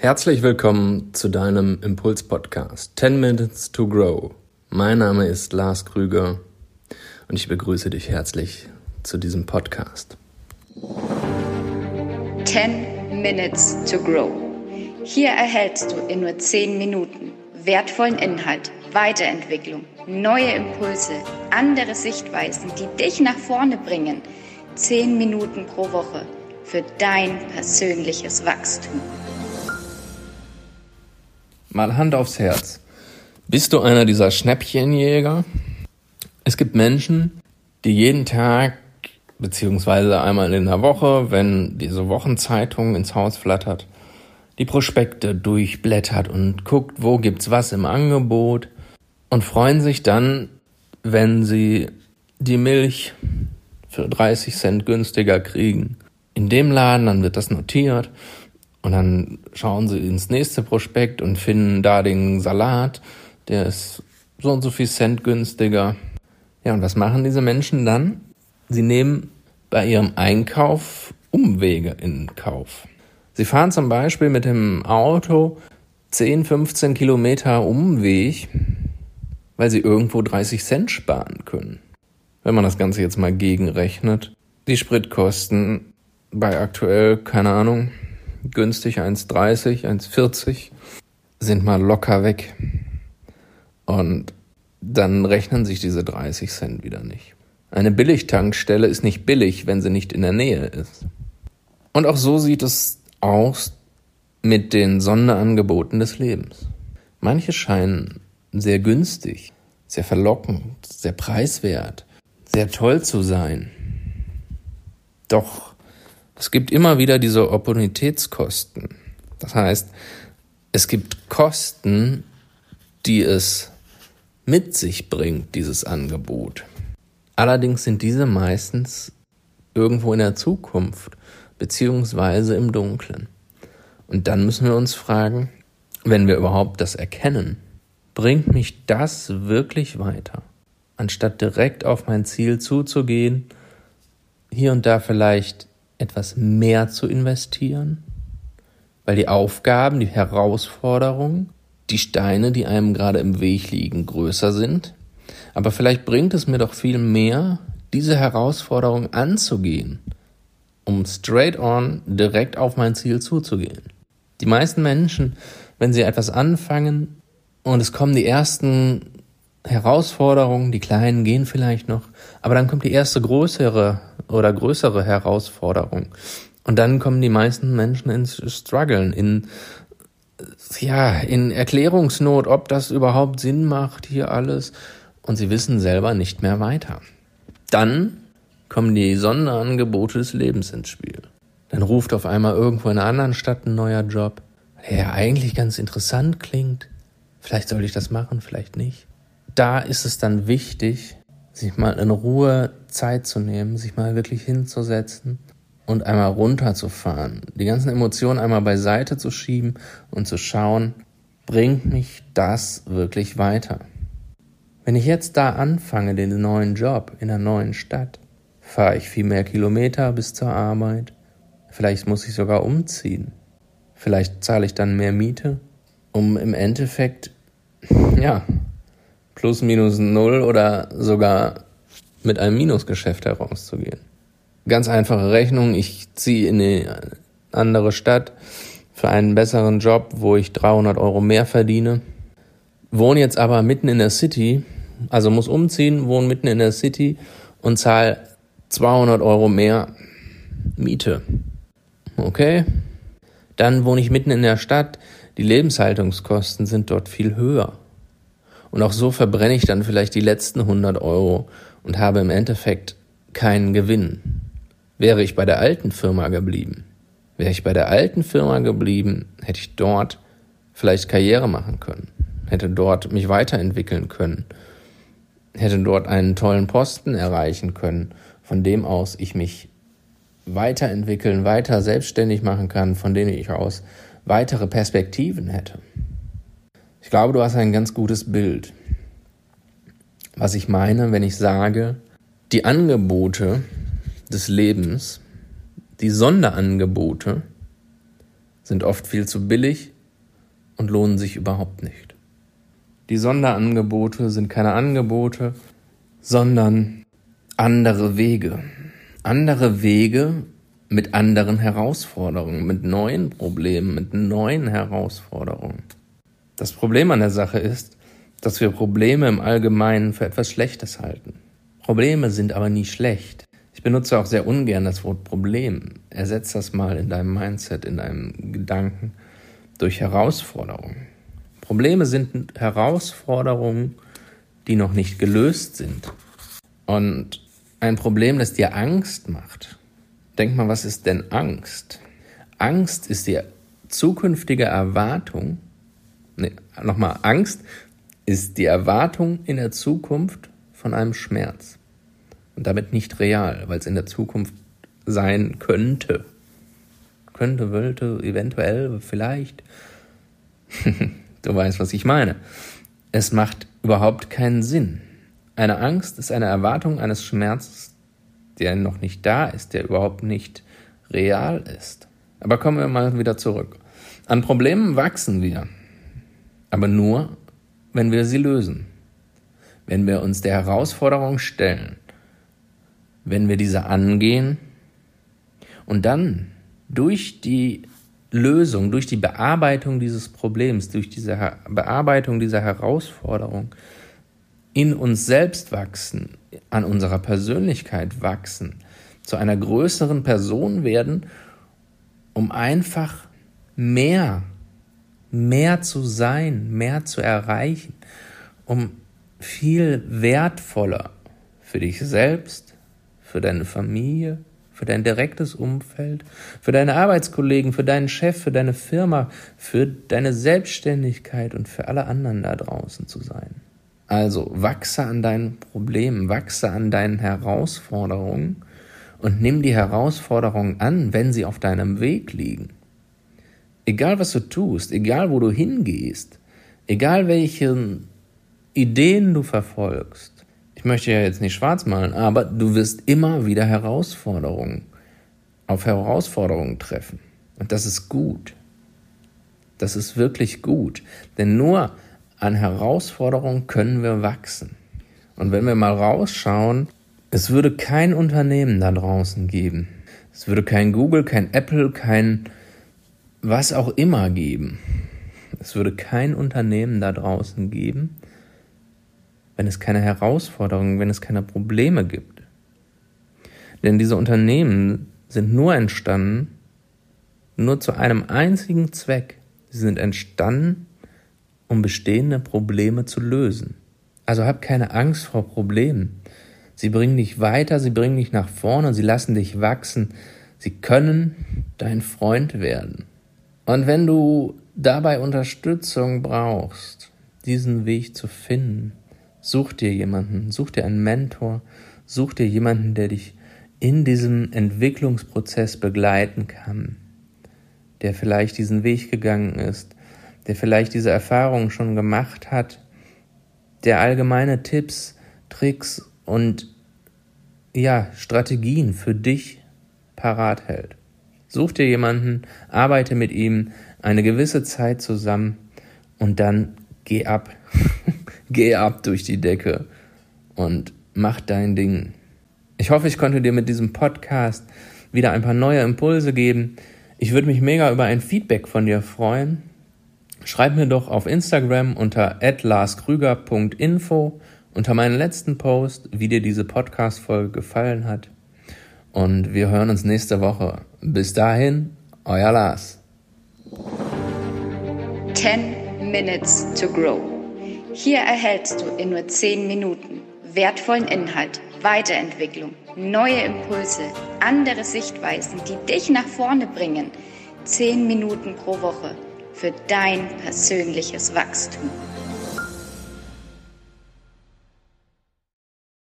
Herzlich willkommen zu deinem Impuls-Podcast 10 Minutes to Grow. Mein Name ist Lars Krüger und ich begrüße dich herzlich zu diesem Podcast. 10 Minutes to Grow. Hier erhältst du in nur 10 Minuten wertvollen Inhalt, Weiterentwicklung, neue Impulse, andere Sichtweisen, die dich nach vorne bringen. 10 Minuten pro Woche für dein persönliches Wachstum. Mal Hand aufs Herz. Bist du einer dieser Schnäppchenjäger? Es gibt Menschen, die jeden Tag beziehungsweise einmal in der Woche, wenn diese Wochenzeitung ins Haus flattert, die Prospekte durchblättert und guckt, wo gibt's was im Angebot und freuen sich dann, wenn sie die Milch für 30 Cent günstiger kriegen. In dem Laden, dann wird das notiert und dann schauen sie ins nächste Prospekt und finden da den Salat, der ist so und so viel Cent günstiger. Ja, und was machen diese Menschen dann? Sie nehmen bei ihrem Einkauf Umwege in Kauf. Sie fahren zum Beispiel mit dem Auto 10, 15 Kilometer Umweg, weil sie irgendwo 30 Cent sparen können. Wenn man das Ganze jetzt mal gegenrechnet, die Spritkosten bei aktuell, keine Ahnung, günstig 1,30, 1,40 sind mal locker weg. Und dann rechnen sich diese 30 Cent wieder nicht. Eine Billigtankstelle ist nicht billig, wenn sie nicht in der Nähe ist. Und auch so sieht es aus mit den Sonderangeboten des Lebens. Manche scheinen sehr günstig, sehr verlockend, sehr preiswert, sehr toll zu sein. Doch es gibt immer wieder diese Opportunitätskosten. Das heißt, es gibt Kosten, die es mit sich bringt, dieses Angebot. Allerdings sind diese meistens irgendwo in der Zukunft beziehungsweise im Dunklen. Und dann müssen wir uns fragen, wenn wir überhaupt das erkennen, bringt mich das wirklich weiter? Anstatt direkt auf mein Ziel zuzugehen, hier und da vielleicht etwas mehr zu investieren, weil die Aufgaben, die Herausforderungen, die Steine, die einem gerade im Weg liegen, größer sind. Aber vielleicht bringt es mir doch viel mehr, diese Herausforderung anzugehen, um straight on direkt auf mein Ziel zuzugehen. Die meisten Menschen, wenn sie etwas anfangen und es kommen die ersten Herausforderungen, die kleinen gehen vielleicht noch, aber dann kommt die erste größere oder größere Herausforderung. Und dann kommen die meisten Menschen ins Struggeln, in, ja, in Erklärungsnot, ob das überhaupt Sinn macht, hier alles. Und sie wissen selber nicht mehr weiter. Dann kommen die Sonderangebote des Lebens ins Spiel. Dann ruft auf einmal irgendwo in einer anderen Stadt ein neuer Job, der ja eigentlich ganz interessant klingt. Vielleicht soll ich das machen, vielleicht nicht. Da ist es dann wichtig, sich mal in Ruhe Zeit zu nehmen, sich mal wirklich hinzusetzen und einmal runterzufahren, die ganzen Emotionen einmal beiseite zu schieben und zu schauen, bringt mich das wirklich weiter? Wenn ich jetzt da anfange, den neuen Job in der neuen Stadt, fahre ich viel mehr Kilometer bis zur Arbeit, vielleicht muss ich sogar umziehen, vielleicht zahle ich dann mehr Miete, um im Endeffekt, ja, plus minus null oder sogar mit einem Minusgeschäft herauszugehen. Ganz einfache Rechnung, ich ziehe in eine andere Stadt für einen besseren Job, wo ich 300 Euro mehr verdiene, wohne jetzt aber mitten in der City, also muss umziehen, wohne mitten in der City und zahle 200 Euro mehr Miete. Okay, dann wohne ich mitten in der Stadt, die Lebenshaltungskosten sind dort viel höher. Und auch so verbrenne ich dann vielleicht die letzten 100 Euro und habe im Endeffekt keinen Gewinn. Wäre ich bei der alten Firma geblieben, wäre ich bei der alten Firma geblieben, hätte ich dort vielleicht Karriere machen können, hätte dort mich weiterentwickeln können, hätte dort einen tollen Posten erreichen können, von dem aus ich mich weiterentwickeln, weiter selbstständig machen kann, von dem ich aus weitere Perspektiven hätte. Ich glaube, du hast ein ganz gutes Bild. Was ich meine, wenn ich sage, die Angebote des Lebens, die Sonderangebote, sind oft viel zu billig und lohnen sich überhaupt nicht. Die Sonderangebote sind keine Angebote, sondern andere Wege. Andere Wege mit anderen Herausforderungen, mit neuen Problemen, mit neuen Herausforderungen. Das Problem an der Sache ist, dass wir Probleme im Allgemeinen für etwas Schlechtes halten. Probleme sind aber nie schlecht. Ich benutze auch sehr ungern das Wort Problem. Ersetz das mal in deinem Mindset, in deinem Gedanken durch Herausforderungen. Probleme sind Herausforderungen, die noch nicht gelöst sind. Und ein Problem, das dir Angst macht. Denk mal, was ist denn Angst? Angst ist die zukünftige Erwartung, nee, nochmal, Angst ist die Erwartung in der Zukunft von einem Schmerz und damit nicht real, weil es in der Zukunft sein könnte. Könnte, wollte, eventuell, vielleicht. du weißt, was ich meine. Es macht überhaupt keinen Sinn. Eine Angst ist eine Erwartung eines Schmerzes, der noch nicht da ist, der überhaupt nicht real ist. Aber kommen wir mal wieder zurück. An Problemen wachsen wir, aber nur, wenn wir sie lösen. Wenn wir uns der Herausforderung stellen, wenn wir diese angehen und dann durch die Lösung, durch die Bearbeitung dieses Problems, durch diese Bearbeitung dieser Herausforderung in uns selbst wachsen, an unserer Persönlichkeit wachsen, zu einer größeren Person werden, um einfach mehr, mehr zu sein, mehr zu erreichen, um viel wertvoller für dich selbst, für deine Familie, für dein direktes Umfeld, für deine Arbeitskollegen, für deinen Chef, für deine Firma, für deine Selbstständigkeit und für alle anderen da draußen zu sein. Also wachse an deinen Problemen, wachse an deinen Herausforderungen und nimm die Herausforderungen an, wenn sie auf deinem Weg liegen. Egal was du tust, egal wo du hingehst, egal welche Ideen du verfolgst, ich möchte ja jetzt nicht schwarz malen, aber du wirst immer wieder Herausforderungen auf Herausforderungen treffen. Und das ist gut. Das ist wirklich gut. Denn nur an Herausforderungen können wir wachsen. Und wenn wir mal rausschauen, es würde kein Unternehmen da draußen geben. Es würde kein Google, kein Apple, kein was auch immer geben. Es würde kein Unternehmen da draußen geben, wenn es keine Herausforderungen, wenn es keine Probleme gibt. Denn diese Unternehmen sind nur entstanden, nur zu einem einzigen Zweck. Sie sind entstanden, um bestehende Probleme zu lösen. Also hab keine Angst vor Problemen. Sie bringen dich weiter, sie bringen dich nach vorne, sie lassen dich wachsen. Sie können dein Freund werden. Und wenn du dabei Unterstützung brauchst, diesen Weg zu finden, Such dir jemanden, such dir einen Mentor, such dir jemanden, der dich in diesem Entwicklungsprozess begleiten kann, der vielleicht diesen Weg gegangen ist, der vielleicht diese Erfahrung schon gemacht hat, der allgemeine Tipps, Tricks und ja, Strategien für dich parat hält. Such dir jemanden, arbeite mit ihm eine gewisse Zeit zusammen und dann geh ab. geh ab durch die Decke und mach dein Ding. Ich hoffe, ich konnte dir mit diesem Podcast wieder ein paar neue Impulse geben. Ich würde mich mega über ein Feedback von dir freuen. Schreib mir doch auf Instagram unter @larskrüger.info unter meinen letzten Post, wie dir diese Podcast Folge gefallen hat. Und wir hören uns nächste Woche. Bis dahin, euer Lars. 10 minutes to grow. Hier erhältst du in nur 10 Minuten wertvollen Inhalt, Weiterentwicklung, neue Impulse, andere Sichtweisen, die dich nach vorne bringen. 10 Minuten pro Woche für dein persönliches Wachstum.